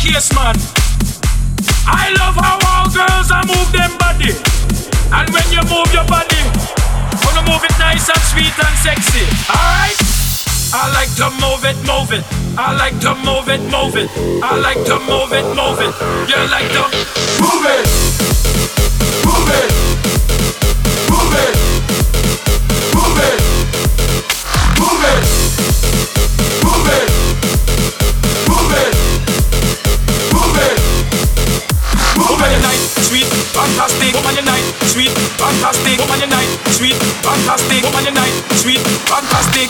case, man. I love how all girls are move them body. And when you move your body, wanna move it nice and sweet and sexy. Alright? I like to move it, move it. I like to move it, move it. I like to move it, move it. You like to move it, move it, sweet, fantastic. Woman unite, sweet, fantastic.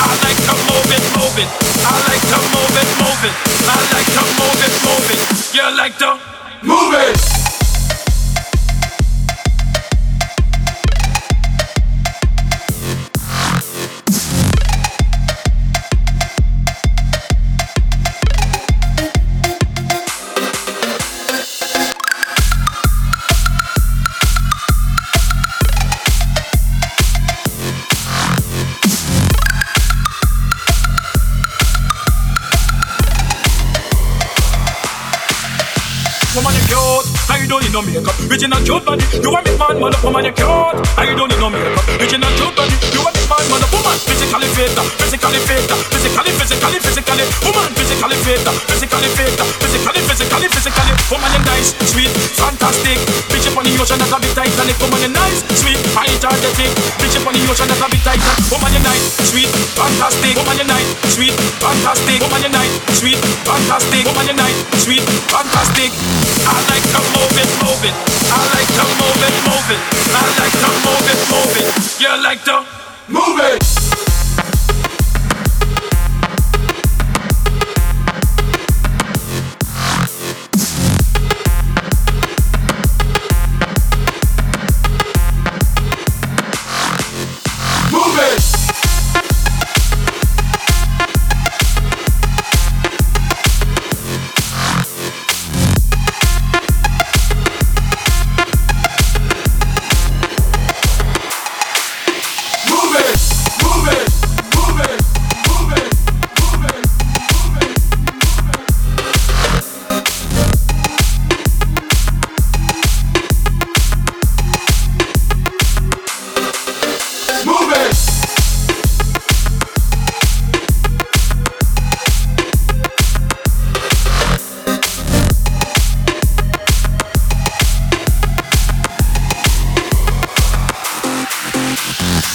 I like to move it, move it. I like to move it, move it. I like to move it, move it. You like to move it. I don't need no makeup. Original cute body. You want me man, mother woman, you cute. I don't need no makeup. Original cute body. You want me man, mother woman. Physically fit, physically fit, physically, physically, physically. Woman, physically fit, physically fit, physically, physically, physically. Woman, you nice, sweet, fantastic. Bitch up on the ocean, that's a bit Titanic. Woman, you nice, sweet, energetic. Bitch up on the ocean, that's a bit Titanic. Woman, you nice, sweet, fantastic. Woman, you nice, sweet, fantastic. Woman, you nice, sweet, fantastic. Woman, you nice, sweet, fantastic. I like to move it, move it. I like to move it, move it. I like to move it, move it. You like to move it.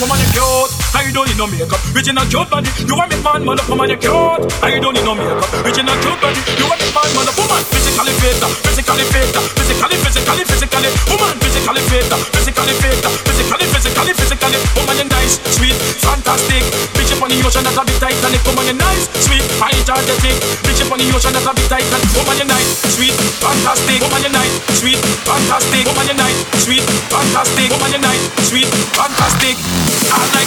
Woman, you cute. I don't need no makeup. Original cute body. You want me man, mother woman, you cute. I don't need no makeup. Original cute body. You want me man, mother woman. Physically fit, physically fit, physically, physically, physically. Woman, physically fit, physically fit, physically, physically, physically. Woman, you nice, sweet, fantastic. On the ocean, that's a bit Titanic. Woman, you nice, sweet, energetic. Bitch up on the ocean, that's a bit tight Titanic. Woman, you nice, sweet, fantastic. Woman, you nice, sweet, fantastic. Woman, you nice, sweet, fantastic. Woman, you nice, sweet, fantastic. I like